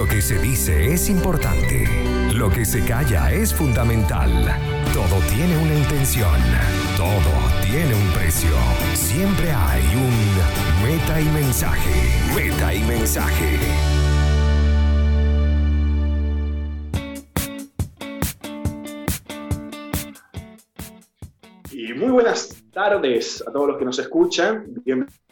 Lo que se dice es importante. Lo que se calla es fundamental. Todo tiene una intención. Todo tiene un precio. Siempre hay un meta y mensaje. Meta y mensaje. Y muy buenas tardes a todos los que nos escuchan. Bienvenidos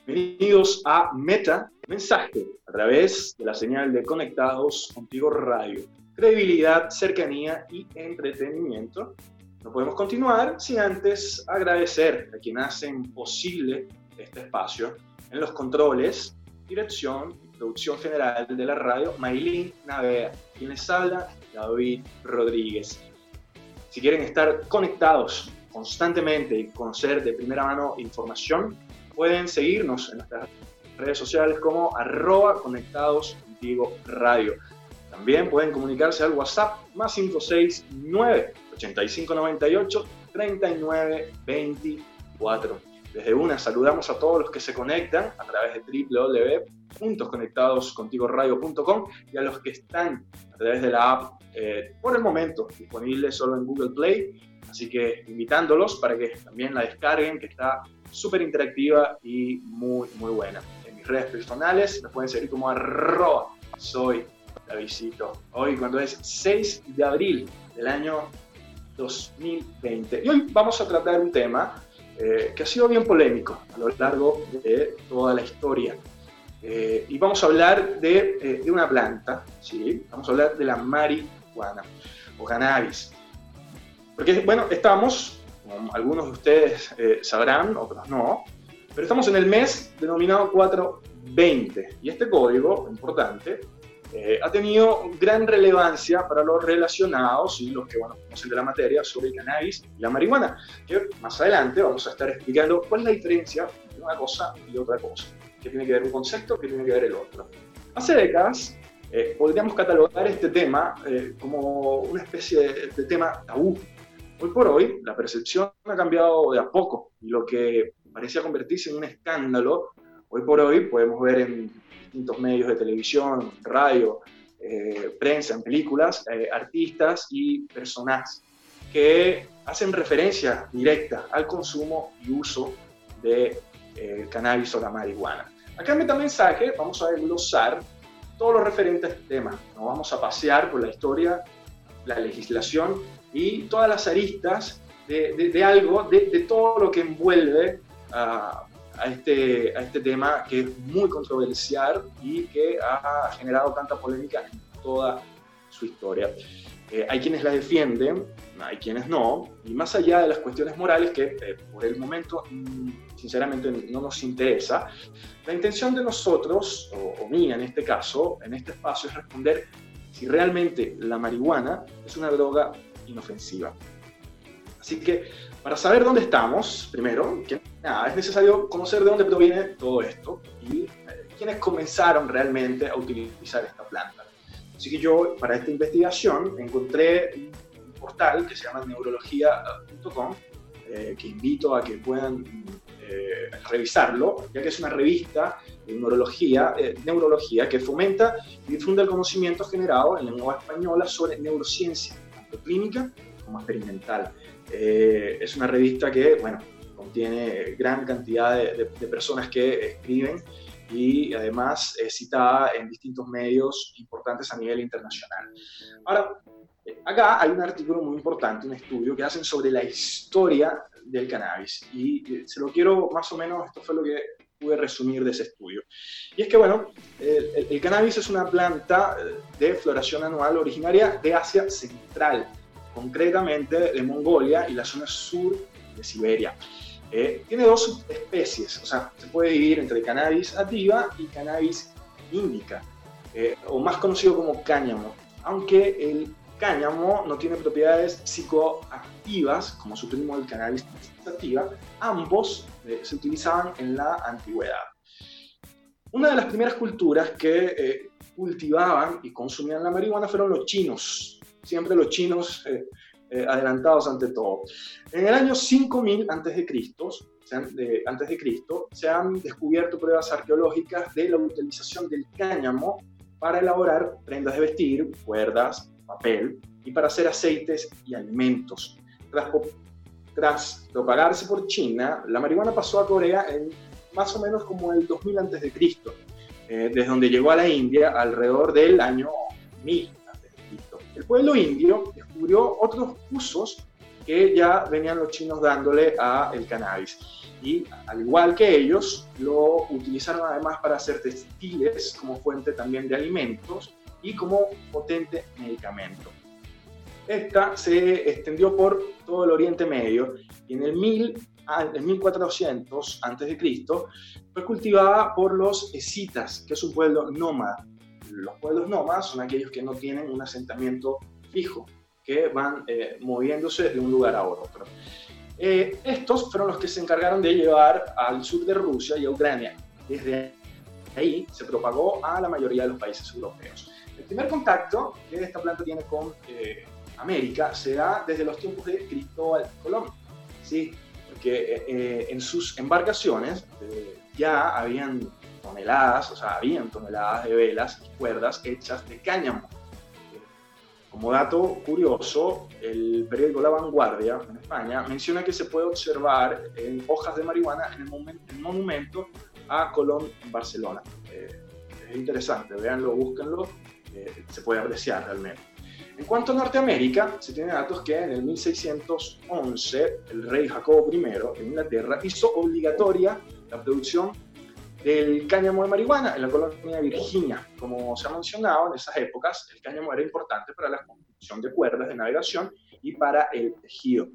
a Meta Mensaje a través de la señal de Conectados Contigo Radio. Credibilidad, cercanía y entretenimiento. No podemos continuar sin antes agradecer a quienes hacen posible este espacio en los controles, dirección y producción general de la radio, Maylin Navea. Quien les habla, David Rodríguez. Si quieren estar conectados constantemente y conocer de primera mano información, pueden seguirnos en nuestras redes sociales como arroba conectados contigo radio. También pueden comunicarse al WhatsApp más 569 8598 3924. Desde una saludamos a todos los que se conectan a través de www.conectadoscontigoradio.com y a los que están a través de la app eh, por el momento disponible solo en Google Play Así que invitándolos para que también la descarguen, que está súper interactiva y muy, muy buena. En mis redes personales me pueden seguir como arroba soy la visito. Hoy cuando es 6 de abril del año 2020. Y hoy vamos a tratar un tema eh, que ha sido bien polémico a lo largo de toda la historia. Eh, y vamos a hablar de, eh, de, una planta, ¿sí? vamos a hablar de la marihuana o cannabis. Porque, bueno, estamos, como algunos de ustedes eh, sabrán, otros no, pero estamos en el mes denominado 420. Y este código, importante, eh, ha tenido gran relevancia para los relacionados y los que bueno, conocen de la materia sobre el cannabis y la marihuana, que más adelante vamos a estar explicando cuál es la diferencia entre una cosa y otra cosa, qué tiene que ver un concepto, qué tiene que ver el otro. Hace décadas eh, podríamos catalogar este tema como una especie de, de tema tabú Hoy por hoy, la percepción ha cambiado de a poco y lo que parecía convertirse en un escándalo, hoy por hoy podemos ver en distintos medios de televisión, radio, eh, prensa, en películas, eh, artistas y personas que hacen referencia directa al consumo y uso de eh, cannabis o la marihuana. Acá en Metamensaje vamos a desglosar todos los referentes a este tema. Nos vamos a pasear por la historia, la legislación y todas las aristas de, algo, de, todo lo que envuelve a, este, a este tema que es muy controversial y que ha generado tanta polémica en toda su historia. Eh, hay quienes la defienden, hay quienes no, y más allá de las cuestiones morales que eh, por el momento mm, sinceramente no nos interesa, la intención de nosotros, o, o mía en este caso, en este espacio, es responder si realmente la marihuana es una droga inofensiva. Así que para saber dónde estamos, primero, que, nada, es necesario conocer de dónde proviene todo esto y eh, quiénes comenzaron realmente a utilizar esta planta. Así que yo, para esta investigación, encontré un portal que se llama neurología.com, eh, que invito a que puedan eh, revisarlo, ya que es una revista de neurología, neurología que fomenta y difunde el conocimiento generado en lengua española sobre neurociencia clínica como experimental. Eh, es una revista que, bueno, contiene gran cantidad de, personas que escriben y además es citada en distintos medios importantes a nivel internacional. Ahora, acá hay un artículo muy importante, un estudio que hacen sobre la historia del cannabis y se lo quiero más o menos, esto fue lo que pude resumir de ese estudio. Y es que, bueno, el, cannabis es una planta de floración anual originaria de Asia Central, concretamente de Mongolia y la zona sur de Siberia. Eh, tiene dos especies, o sea, se puede dividir entre cannabis ativa y cannabis índica, eh, o más conocido como cáñamo, aunque el cáñamo no tiene propiedades psicoactivas como su primo el cannabis sativa, ambos eh, se utilizaban en la antigüedad. Una de las primeras culturas que cultivaban y consumían la marihuana fueron los chinos, siempre los chinos eh, adelantados ante todo. En el año 5000 a.C., antes de Cristo, se han descubierto pruebas arqueológicas de la utilización del cáñamo para elaborar prendas de vestir, cuerdas, papel y para hacer aceites y alimentos. Tras, tras propagarse por China, la marihuana pasó a Corea en más o menos como el 2000 a.C., eh, desde donde llegó a la India alrededor del año 1000 El pueblo indio descubrió otros usos que ya venían los chinos dándole a el cannabis. Y al igual que ellos, lo utilizaron además para hacer textiles como fuente también de alimentos y como potente medicamento. Esta se extendió por todo el Oriente Medio y en el 1000 en 1400 a.C., fue cultivada por los escitas, que es un pueblo nómada. Los pueblos nómadas son aquellos que no tienen un asentamiento fijo, que van eh, moviéndose de un lugar a otro. Eh, estos fueron los que se encargaron de llevar al sur de Rusia y a Ucrania. Desde ahí se propagó a la mayoría de los países europeos. El primer contacto que esta planta tiene con eh, América se da desde los tiempos de Cristóbal Colón. ¿sí? Que eh, en sus embarcaciones eh, ya habían toneladas, o sea, habían toneladas de velas y cuerdas hechas de cáñamo. Como dato curioso, el periódico La Vanguardia en España menciona que se puede observar en hojas de marihuana en el, monumento a Colón en Barcelona. Eh, es interesante, véanlo, búsquenlo, se puede apreciar realmente. En cuanto a Norteamérica, se tiene datos que en el 1611 el rey Jacobo I de Inglaterra hizo obligatoria la producción del cáñamo de marihuana en la colonia de Virginia. Como se ha mencionado, en esas épocas el cáñamo era importante para la construcción de cuerdas de navegación y para el tejido.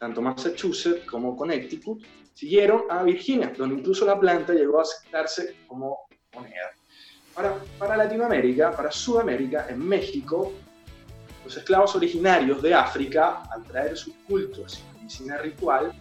Tanto Massachusetts como Connecticut siguieron a Virginia, donde incluso la planta llegó a aceptarse como moneda. Para, para Latinoamérica, para Sudamérica, en México, los esclavos originarios de África, al traer sus cultos y medicina ritual,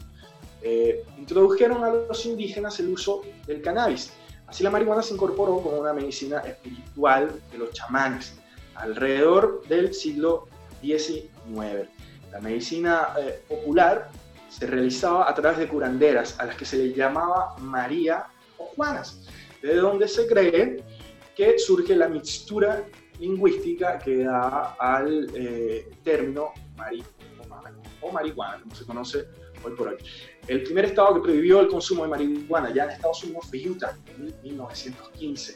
eh, introdujeron a los indígenas el uso del cannabis. Así la marihuana se incorporó como una medicina espiritual de los chamanes alrededor del siglo XIX. La medicina eh, popular se realizaba a través de curanderas, a las que se les llamaba María o Juanas, de donde se cree que surge la mixtura lingüística que da al eh, término marihuana o marihuana, como se conoce hoy por hoy. El primer estado que prohibió el consumo de marihuana ya en Estados Unidos fue Utah en 1915.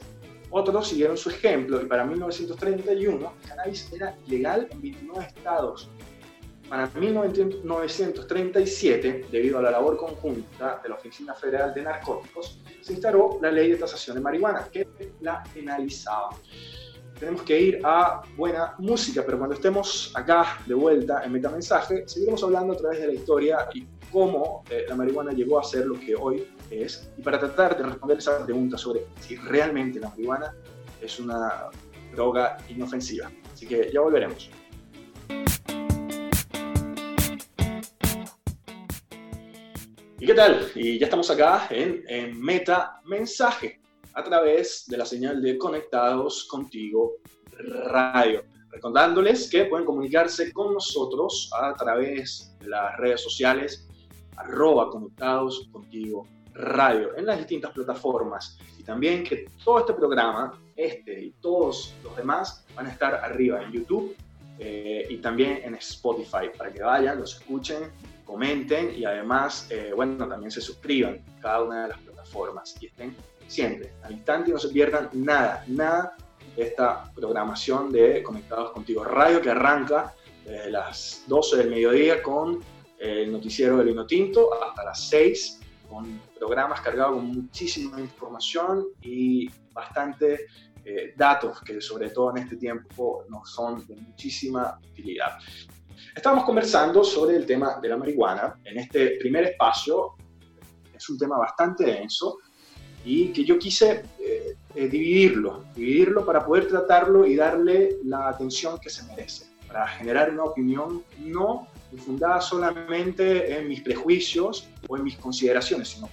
Otros siguieron su ejemplo y para 1931 el cannabis era ilegal en 29 estados. Para 1937, debido a la labor conjunta de la Oficina Federal de Narcóticos, se instauró la ley de tasación de marihuana que la penalizaba tenemos que ir a buena música, pero cuando estemos acá de vuelta en Metamensaje, seguiremos hablando a través de la historia y cómo eh, la marihuana llegó a ser lo que hoy es, y para tratar de responder esa pregunta sobre si realmente la marihuana es una droga inofensiva. Así que ya volveremos. ¿Y qué tal? Y ya estamos acá en, en Meta Mensaje a través de la señal de Conectados Contigo Radio. Recordándoles que pueden comunicarse con nosotros a través de las redes sociales arroba Conectados Contigo Radio en las distintas plataformas y también que todo este programa, este y todos los demás van a estar arriba en YouTube eh, y también en Spotify para que vayan, los escuchen, comenten y además, eh, bueno, también se suscriban cada una de las plataformas y estén siempre, al instante, y no se pierdan nada, nada de esta programación de Conectados Contigo Radio que arranca desde las 12 del mediodía con el noticiero del Vino Tinto hasta las 6 con programas cargados con muchísima información y bastante eh, datos que sobre todo en este tiempo nos son de muchísima utilidad. Estamos conversando sobre el tema de la marihuana. En este primer espacio es un tema bastante denso, y que yo quise eh, eh, dividirlo, dividirlo para poder tratarlo y darle la atención que se merece, para generar una opinión no fundada solamente en mis prejuicios o en mis consideraciones, sino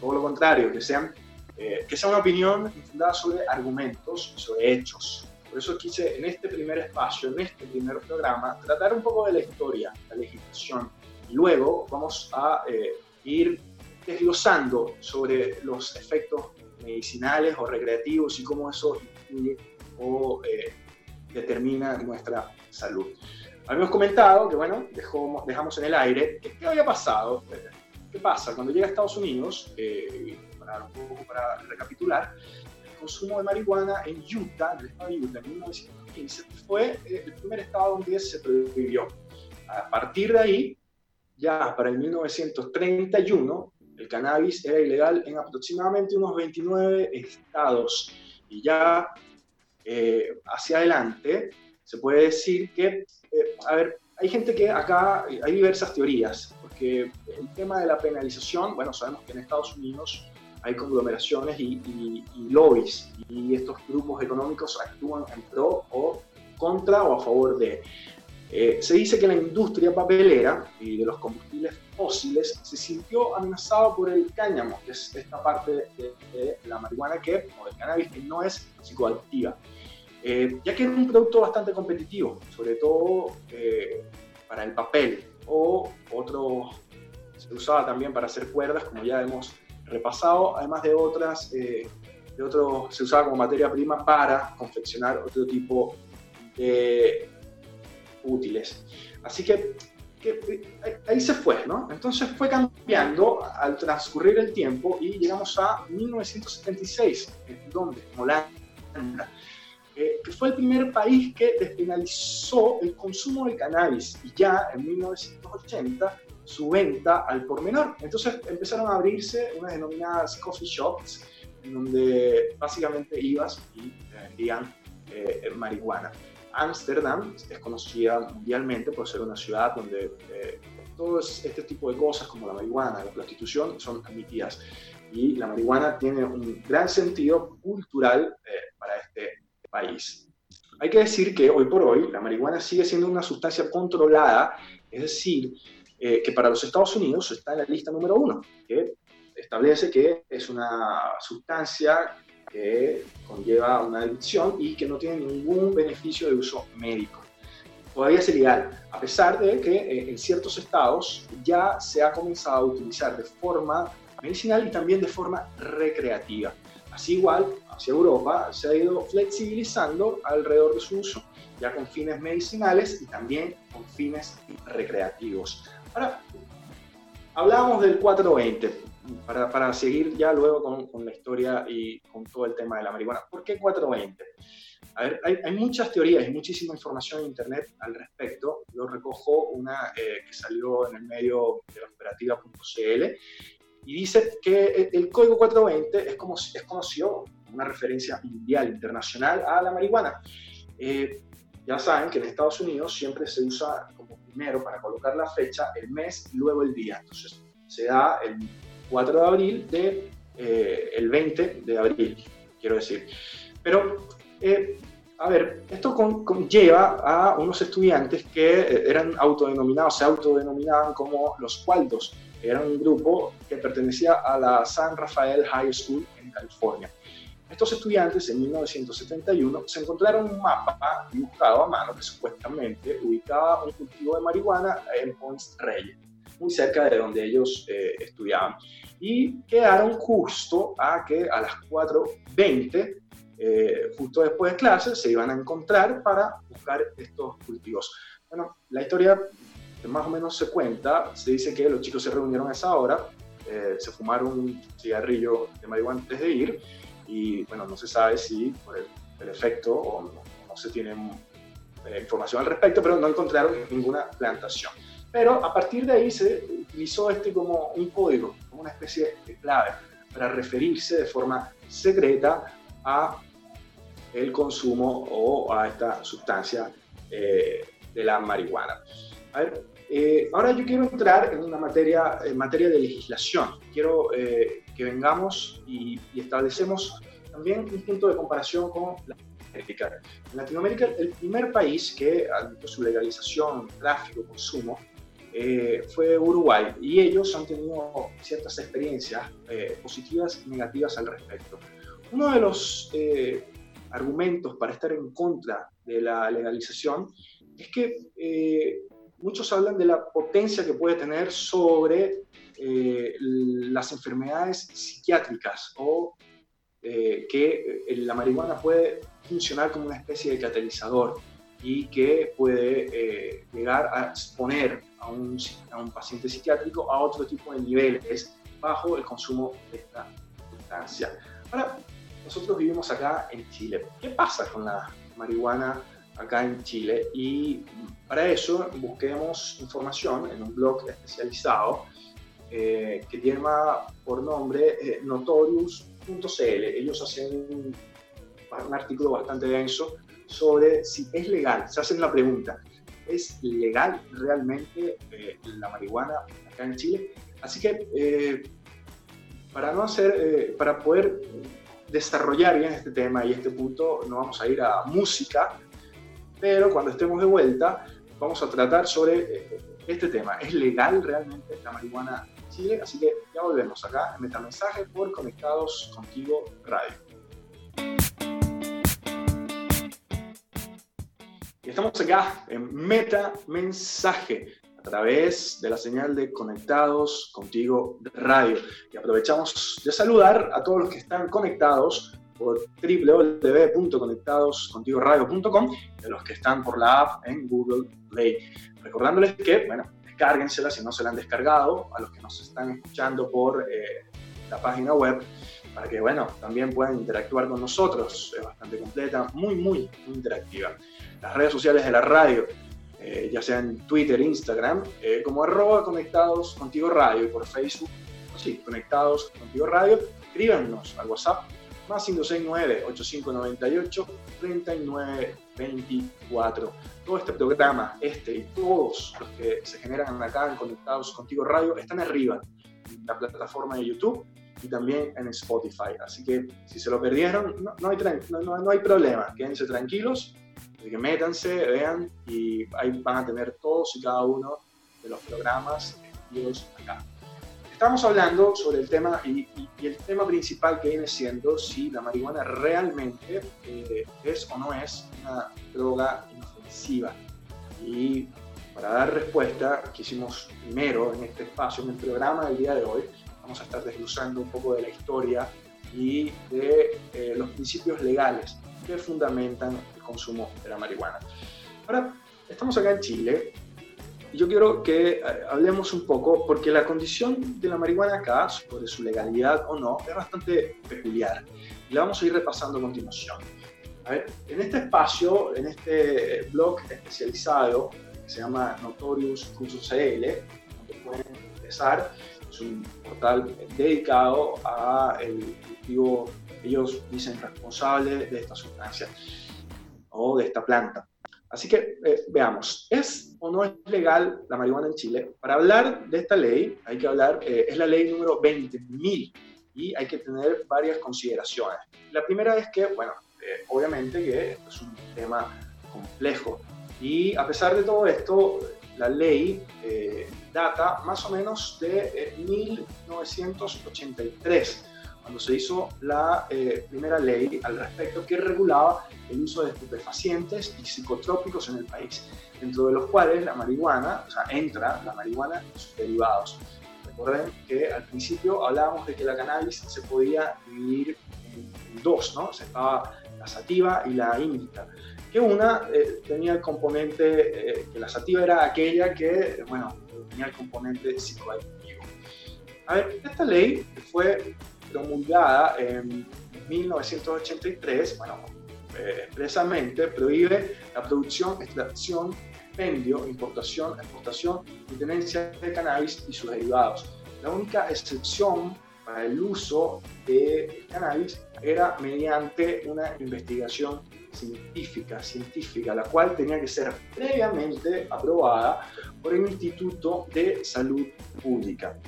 todo lo contrario, que, sean, eh, que sea una opinión fundada sobre argumentos, sobre hechos. Por eso quise en este primer espacio, en este primer programa, tratar un poco de la historia, la legislación. Luego vamos a ir desglosando sobre los efectos medicinales o recreativos y cómo eso influye o determina nuestra salud. Habíamos comentado que, bueno, dejamos en el aire qué había pasado. ¿Qué pasa? Cuando llega a Estados Unidos, para, un poco para recapitular, el consumo de marihuana en Utah, en el estado de Utah, en 1915, fue el primer estado donde se prohibió. A partir de ahí, ya para el 1931, el cannabis era ilegal en aproximadamente unos 29 estados. Y ya eh, hacia adelante se puede decir que, eh, a ver, hay gente que acá, hay diversas teorías, porque el tema de la penalización, bueno, sabemos que en Estados Unidos hay conglomeraciones y, y, y lobbies, y estos grupos económicos actúan en pro o contra o a favor de. Eh, se dice que la industria papelera y de los combustibles fósiles se sintió amenazado por el cáñamo, que es esta parte de, la marihuana que, o del cannabis, que no es psicoactiva, eh, ya que era un producto bastante competitivo, sobre todo eh, para el papel o otro, se usaba también para hacer cuerdas, como ya hemos repasado, además de otras, de otros, se usaba como materia prima para confeccionar otro tipo de útiles. Así que, ahí se fue, ¿no? Entonces fue cambiando al transcurrir el tiempo y llegamos a 1976, en donde, Holanda, eh, que fue el primer país que despenalizó el consumo de cannabis y ya en 1980 su venta al por menor. Entonces empezaron a abrirse unas denominadas coffee shops, en donde básicamente ibas y vendían eh, marihuana. Ámsterdam es conocida mundialmente por ser una ciudad donde eh, todo este tipo de cosas como la marihuana, la prostitución son admitidas. Y la marihuana tiene un gran sentido cultural eh, para este país. Hay que decir que hoy por hoy la marihuana sigue siendo una sustancia controlada, es decir, eh, que para los Estados Unidos está en la lista número uno, que establece que es una sustancia que conlleva una adicción y que no tiene ningún beneficio de uso médico. Todavía es ilegal, a pesar de que eh, en ciertos estados ya se ha comenzado a utilizar de forma medicinal y también de forma recreativa. Así igual, hacia Europa se ha ido flexibilizando alrededor de su uso, ya con fines medicinales y también con fines recreativos. Ahora, hablábamos del 420 para, para, seguir ya luego con, con, la historia y con todo el tema de la marihuana. ¿Por qué 420? A hay, hay, muchas teorías y muchísima información en Internet al respecto. Yo recojo una eh, que salió en el medio de la operativa.cl y dice que el código 420 es, como, es conocido como una referencia mundial, internacional a la marihuana. Eh, ya saben que en Estados Unidos siempre se usa como primero para colocar la fecha, el mes y luego el día. Entonces se da el 4 de abril de eh, el 20 de abril, quiero decir. Pero, eh, a ver, esto conlleva a unos estudiantes que eh, eran autodenominados, se autodenominaban como los cualdos. Eran un grupo que pertenecía a la San Rafael High School en California. Estos estudiantes en 1971 se encontraron un mapa dibujado a mano que supuestamente ubicaba un cultivo de marihuana en Ponce Reyes muy cerca de donde ellos eh, estudiaban. Y quedaron justo a que a las 4.20, eh, justo después de clase, se iban a encontrar para buscar estos cultivos. Bueno, la historia más o menos se cuenta, se dice que los chicos se reunieron a esa hora, eh, se fumaron un cigarrillo de marihuana antes de ir y bueno, no se sabe si por el, efecto o no, no se tiene información al respecto, pero no encontraron ninguna plantación. Pero a partir de ahí se utilizó este como un código, como una especie de clave para referirse de forma secreta a el consumo o a esta sustancia eh, de la marihuana. A ver, eh, ahora yo quiero entrar en una materia, en materia de legislación. Quiero eh, que vengamos y, y, establecemos también un punto de comparación con Latinoamérica. En Latinoamérica, el primer país que admitió su legalización, tráfico, consumo, eh, fue Uruguay y ellos han tenido ciertas experiencias eh, positivas y negativas al respecto. Uno de los eh, argumentos para estar en contra de la legalización es que muchos hablan de la potencia que puede tener sobre las enfermedades psiquiátricas o que la marihuana puede funcionar como una especie de catalizador y que puede llegar a exponer a un, paciente psiquiátrico a otro tipo de niveles bajo el consumo de esta sustancia. Ahora, nosotros vivimos acá en Chile. ¿Qué pasa con la marihuana acá en Chile? Y para eso busquemos información en un blog especializado eh, que tiene por nombre eh, notorious.cl. Ellos hacen un, artículo bastante denso sobre si es legal. Se hacen la pregunta, ¿es legal realmente eh, la marihuana acá en Chile? Así que para no hacer, para poder desarrollar bien este tema y este punto, no vamos a ir a música, pero cuando estemos de vuelta vamos a tratar sobre eh, este tema. ¿Es legal realmente la marihuana en Chile? Así que ya volvemos acá en Metamensaje por Conectados Contigo Radio. Estamos acá en Meta Mensaje a través de la señal de Conectados Contigo Radio. Y aprovechamos de saludar a todos los que están conectados por www.conectadoscontigoradio.com y a los que están por la app en Google Play. Recordándoles que, bueno, descárguensela si no se la han descargado, a los que nos están escuchando por eh, la página web, para que, bueno, también puedan interactuar con nosotros. Es bastante completa, muy, muy, muy interactiva. Las redes sociales de la radio, eh, ya sea en Twitter, Instagram, eh, como arroba conectados contigo radio y por Facebook, sí, conectados contigo radio, escríbanos al WhatsApp más 569-8598-3924. Todo este programa, este y todos los que se generan acá en Conectados Contigo Radio están arriba en la plataforma de YouTube y también en Spotify. Así que si se lo perdieron, no, hay, no, no hay problema, quédense tranquilos Así que métanse, vean y ahí van a tener todos y cada uno de los programas emitidos acá. Estamos hablando sobre el tema y, el tema principal que viene siendo si la marihuana realmente eh, es o no es una droga inofensiva. Y para dar respuesta, quisimos primero en este espacio, en el programa del día de hoy, vamos a estar desglosando un poco de la historia y de eh, los principios legales que fundamentan el consumo de la marihuana. Ahora, estamos acá en Chile y yo quiero que eh, hablemos un poco, porque la condición de la marihuana acá, sobre su legalidad o no, es bastante peculiar. Y la vamos a ir repasando a continuación. A ver, en este espacio, en este blog especializado, que se llama Notorious.cl, donde pueden empezar, es un portal dedicado a el cultivo ellos dicen responsable de esta sustancia o de esta planta. Así que eh, veamos, ¿es o no es legal la marihuana en Chile? Para hablar de esta ley hay que hablar, eh, es la ley número 20.000 y hay que tener varias consideraciones. La primera es que, bueno, eh, obviamente que es un tema complejo y a pesar de todo esto, la ley data más o menos de 1983 cuando se hizo la eh, primera ley al respecto que regulaba el uso de estupefacientes y psicotrópicos en el país, dentro de los cuales la marihuana, o sea, entra la marihuana y sus derivados. Recuerden que al principio hablábamos de que la cannabis se podía dividir en dos, ¿no? Se estaba la sativa y la índica. Que una eh, tenía el componente, eh, que la sativa era aquella que, bueno, tenía el componente psicoactivo. A ver, esta ley fue promulgada en 1983, bueno, eh, expresamente prohíbe la producción, extracción, expendio, importación, exportación y tenencia de cannabis y sus derivados. La única excepción para el uso de cannabis era mediante una investigación científica, científica, la cual tenía que ser previamente aprobada por el Instituto de Salud Pública.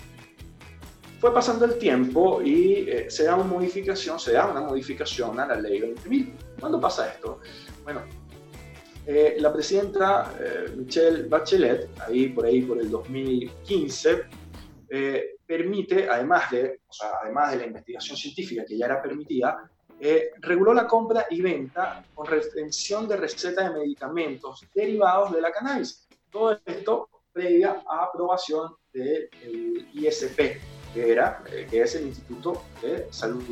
Fue pasando el tiempo y eh, se da una modificación, se da una modificación a la ley 20.000. ¿Cuándo pasa esto? Bueno, eh, la presidenta eh, Michelle Bachelet, ahí por ahí por el 2015, permite, además de, o sea, además de la investigación científica que ya era permitida, reguló la compra y venta con retención de receta de medicamentos derivados de la cannabis. Todo esto previa a aprobación del ISP, que, era, eh, que es el Instituto de Salud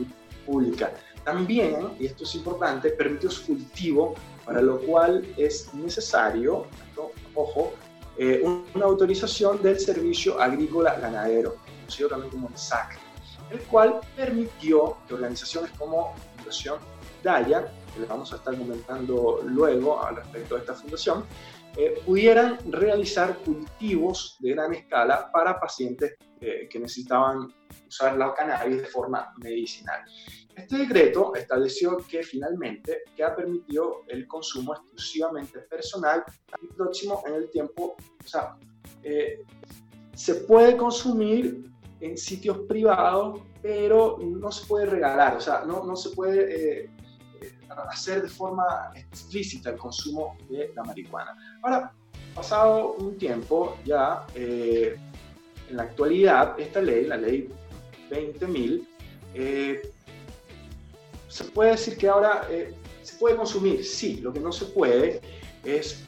Pública. también, y esto es importante, permitió su cultivo, para lo cual es necesario, ojo, eh, una autorización del Servicio Agrícola Ganadero, conocido también como el SAC, el cual permitió que organizaciones como Fundación Daya, que les vamos a estar comentando luego al respecto de esta fundación, eh, pudieran realizar cultivos de gran escala para pacientes eh, que necesitaban usar la cannabis de forma medicinal. Este decreto estableció que finalmente que ha permitido el consumo exclusivamente personal y próximo en el tiempo, o sea, eh, se puede consumir en sitios privados, pero no se puede regalar, o sea, no, no se puede hacer de forma explícita el consumo de la marihuana. Ahora, pasado un tiempo, ya eh, en la actualidad, esta ley, la ley 20.000, eh, se puede decir que ahora eh, se puede consumir, sí, lo que no se puede es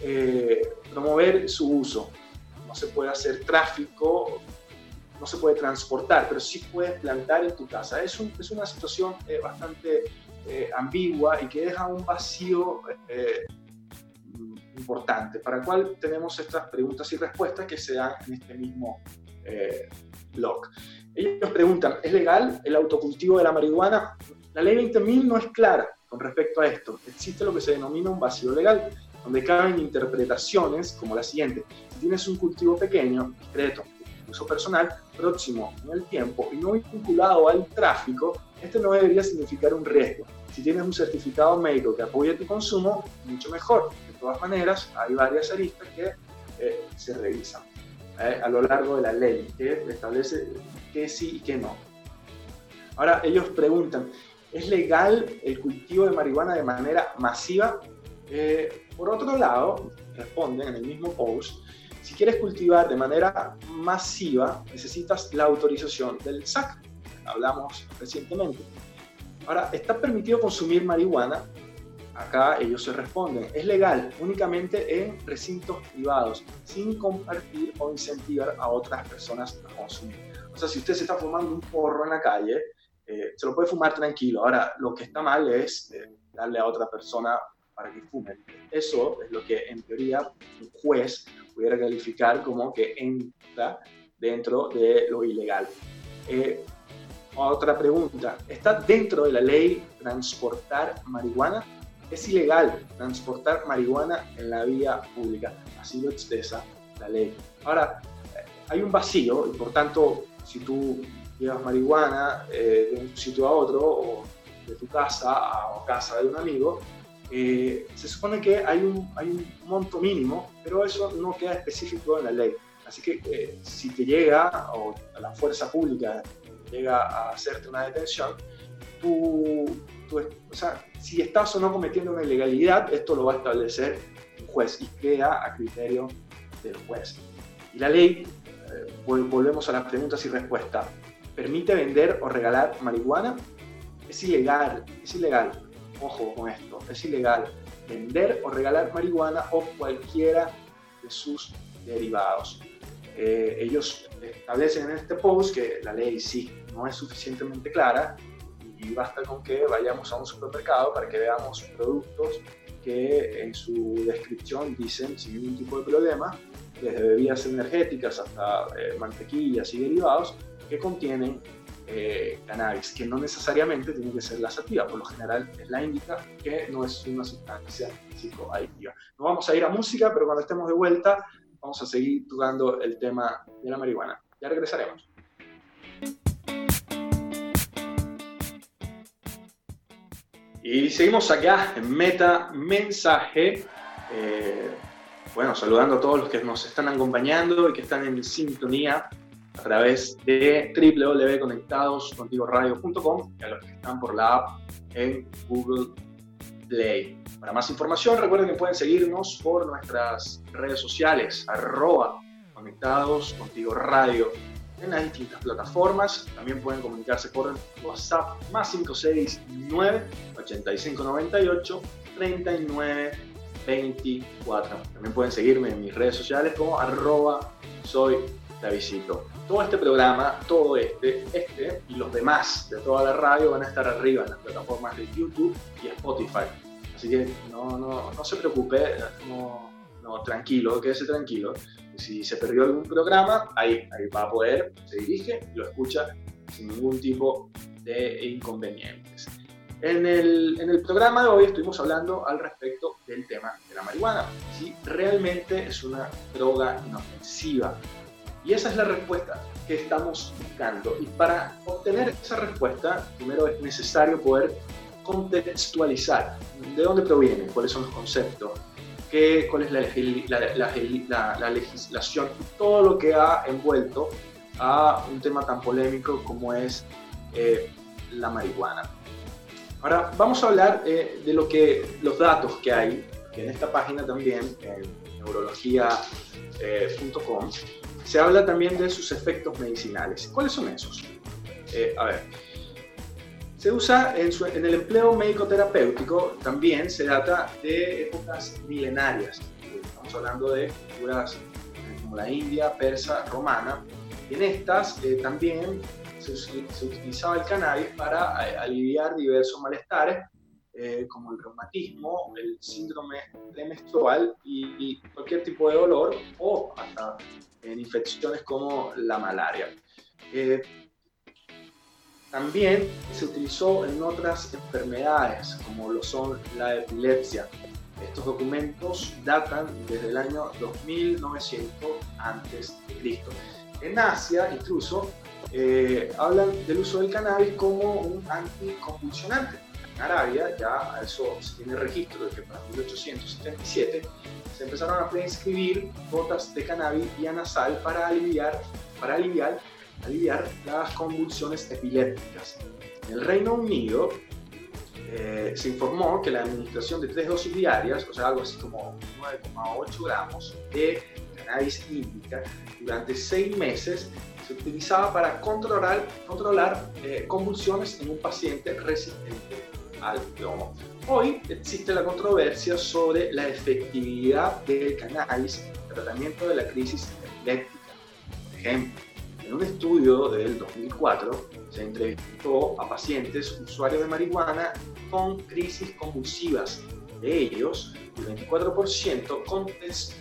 promover su uso. No se puede hacer tráfico, no se puede transportar, pero sí puedes plantar en tu casa. Es, es una situación bastante eh, ambigua y que deja un vacío eh, importante, para el cual tenemos estas preguntas y respuestas que se dan en este mismo eh, blog. Ellos preguntan, ¿es legal el autocultivo de la marihuana? La ley 20.000 no es clara con respecto a esto. Existe lo que se denomina un vacío legal, donde caben interpretaciones como la siguiente. Si tienes un cultivo pequeño, discreto, uso personal, próximo en el tiempo y no vinculado al tráfico, esto no debería significar un riesgo. Si tienes un certificado médico que apoye tu consumo, mucho mejor. De todas maneras, hay varias aristas que eh, se revisan eh, a lo largo de la ley, que establece qué sí y qué no. Ahora, ellos preguntan, ¿es legal el cultivo de marihuana de manera masiva? Eh, por otro lado, responden en el mismo post, si quieres cultivar de manera masiva, necesitas la autorización del SAC. Hablamos recientemente. Ahora, ¿está permitido consumir marihuana? Acá ellos se responden, es legal únicamente en recintos privados, sin compartir o incentivar a otras personas a consumir. O sea, si usted se está fumando un porro en la calle, eh, se lo puede fumar tranquilo. Ahora, lo que está mal es eh, darle a otra persona para que fume. Eso es lo que en teoría un juez pudiera calificar como que entra dentro de lo ilegal. Eh, otra pregunta, ¿está dentro de la ley transportar marihuana? Es ilegal transportar marihuana en la vía pública, así lo expresa la ley. Ahora, hay un vacío y por tanto, si tú llevas marihuana eh, de un sitio a otro o de tu casa a casa de un amigo, eh, se supone que hay un, hay un monto mínimo, pero eso no queda específico en la ley. Así que eh, si te llega, o a la fuerza pública llega a hacerte una detención, tú, o sea, si estás o no cometiendo una ilegalidad, esto lo va a establecer un juez y queda a criterio del juez. Y la ley, eh, volvemos a las preguntas y respuestas, ¿permite vender o regalar marihuana? Es ilegal, es ilegal. Ojo con esto, es ilegal vender o regalar marihuana o cualquiera de sus derivados. Eh, ellos establecen en este post que la ley sí no es suficientemente clara y basta con que vayamos a un supermercado para que veamos productos que en su descripción dicen sin ningún tipo de problema, desde bebidas energéticas hasta eh, mantequillas y derivados, que contienen eh, cannabis, que no necesariamente tiene que ser la sativa, por lo general es la indica, que no es una sustancia psicoactiva. No vamos a ir a música, pero cuando estemos de vuelta vamos a seguir tocando el tema de la marihuana. Ya regresaremos. Y seguimos acá en Meta Mensaje. Eh, bueno, saludando a todos los que nos están acompañando y que están en sintonía a través de www.conectadoscontigoradio.com y a los que están por la app en Google Play. Para más información, recuerden que pueden seguirnos por nuestras redes sociales, arroba conectados contigo radio en las distintas plataformas. También pueden comunicarse por WhatsApp más 569 8598 3924. También pueden seguirme en mis redes sociales como arroba soy la visito. Todo este programa, todo este, este y los demás de toda la radio van a estar arriba en las plataformas de YouTube y Spotify. Así que no, no, no se preocupe, no, no, tranquilo, quédese tranquilo. Si se perdió algún programa, ahí, ahí va a poder, se dirige, lo escucha sin ningún tipo de inconvenientes. En el, en el, programa de hoy estuvimos hablando al respecto del tema de la marihuana, si realmente es una droga inofensiva. Y esa es la respuesta que estamos buscando. Y para obtener esa respuesta, primero es necesario poder contextualizar de dónde proviene, cuáles son los conceptos, qué, cuál es la, la, la, legislación, todo lo que ha envuelto a un tema tan polémico como es eh, la marihuana. Ahora vamos a hablar eh, de lo que, los datos que hay, en esta página también, en neurología.com, se habla también de sus efectos medicinales. ¿Cuáles son esos? Eh, a ver, se usa en, en, el empleo médico-terapéutico, también se data de épocas milenarias. Estamos hablando de culturas como la India, persa, romana. Y en estas eh, también se, utilizaba el cannabis para eh, aliviar diversos malestares, eh, como el reumatismo, el síndrome premenstrual y, y, cualquier tipo de dolor o hasta en infecciones como la malaria. Eh, también se utilizó en otras enfermedades, como lo son la epilepsia. Estos documentos datan desde el año 2900 a.C. En Asia, incluso, eh, hablan del uso del cannabis como un anticonvulsionante. En Arabia ya eso se tiene registro de que para 1877 se empezaron a prescribir gotas de cannabis vía nasal para aliviar, para aliviar, aliviar las convulsiones epilépticas. En el Reino Unido eh, se informó que la administración de tres dosis diarias, o sea, algo así como 9,8 gramos de cannabis índica durante seis meses se utilizaba para controlar, controlar eh, convulsiones en un paciente resistente plomo. Hoy existe la controversia sobre la efectividad del cannabis en el tratamiento de la crisis epiléptica. Por ejemplo, en un estudio del 2004 se entrevistó a pacientes usuarios de marihuana con crisis convulsivas. De ellos, el 24%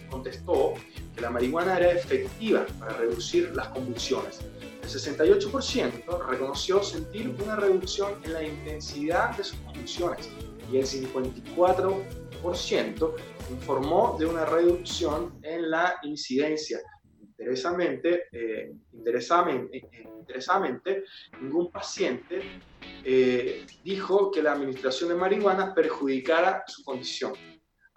contestó que la marihuana era efectiva para reducir las convulsiones. El 68% reconoció sentir una reducción en la intensidad de sus convulsiones y el 54% informó de una reducción en la incidencia. Interesamente, eh, interesamente, eh, interesamente, ningún paciente eh, dijo que la administración de marihuana perjudicara su condición.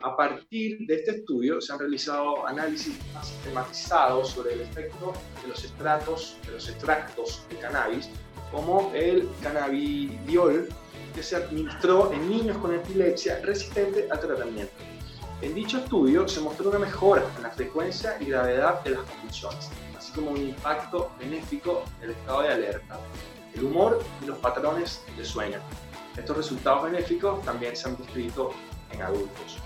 A partir de este estudio se han realizado análisis más sistematizados sobre el efecto de los extractos, de los extractos de cannabis, como el cannabidiol, que se administró en niños con epilepsia resistente al tratamiento. En dicho estudio se mostró una mejora en la frecuencia y gravedad de las convulsiones, así como un impacto benéfico en el estado de alerta, el humor y los patrones de sueño. Estos resultados benéficos también se han descrito en adultos.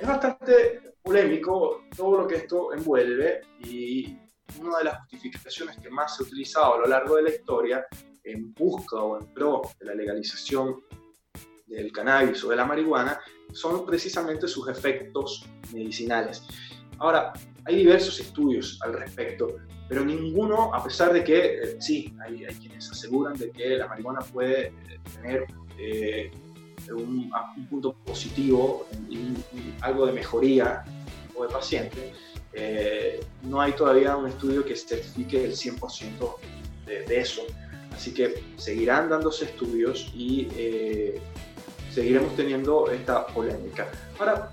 Es bastante polémico todo lo que esto envuelve y una de las justificaciones que más se ha utilizado a lo largo de la historia en busca o en pro de la legalización del cannabis o de la marihuana son precisamente sus efectos medicinales. Ahora, hay diversos estudios al respecto, pero ninguno, a pesar de que eh, sí, hay, quienes aseguran de que la marihuana puede eh, tener eh, un, punto positivo y, algo de mejoría o de paciente, eh, no hay todavía un estudio que certifique el 100% de, de, eso. Así que seguirán dándose estudios y eh, seguiremos teniendo esta polémica. Ahora,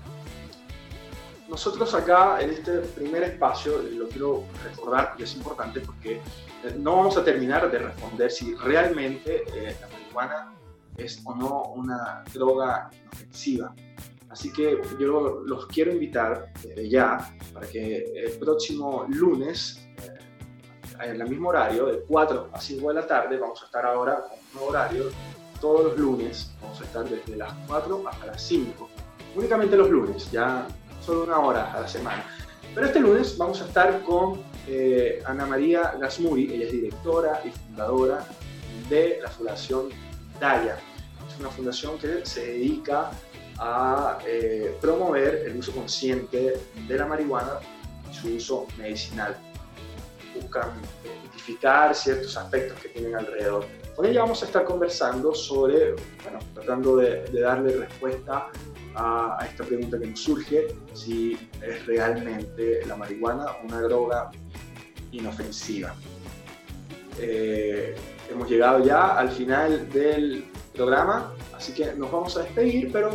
nosotros acá en este primer espacio, lo quiero recordar y es importante porque eh, no vamos a terminar de responder si realmente la marihuana es o no una droga inofensiva. Así que yo los quiero invitar desde ya para que el próximo lunes, eh, en el mismo horario, de 4 a 5 de la tarde, vamos a estar ahora con un nuevo horario, todos los lunes, vamos a estar desde las 4 hasta las 5. Únicamente los lunes, ya solo una hora a la semana. Pero este lunes vamos a estar con eh, Ana María Gasmuri, ella es directora y fundadora de la Fundación Daya. Es una fundación que se dedica a eh, promover el uso consciente de la marihuana y su uso medicinal. Buscan identificar ciertos aspectos que tienen alrededor. Con ella vamos a estar conversando sobre, bueno, tratando de, darle respuesta a, esta pregunta que nos surge, si es realmente la marihuana una droga inofensiva. Eh, hemos llegado ya al final del programa, así que nos vamos a despedir, pero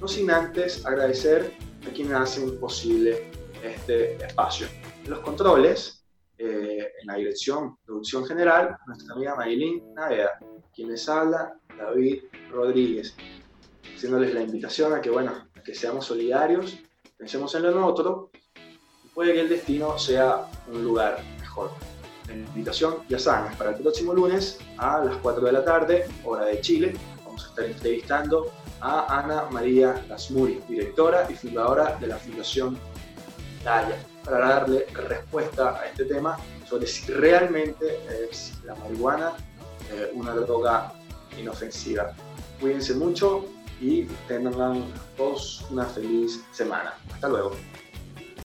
no sin antes agradecer a quienes hacen posible este espacio. Los controles, eh, en la dirección producción general, nuestra amiga Maylin Naveda, quien les habla, David Rodríguez, haciéndoles la invitación a que, bueno, que seamos solidarios, pensemos en lo otro, y puede que el destino sea un lugar mejor. La invitación, ya saben, para el próximo lunes a las 4 de la tarde, hora de Chile, vamos a estar entrevistando a Ana María Lasmuri, directora y fundadora de la Fundación Daya, para darle respuesta a este tema sobre si realmente es la marihuana eh, una droga inofensiva. Cuídense mucho y tengan todos una feliz semana. Hasta luego.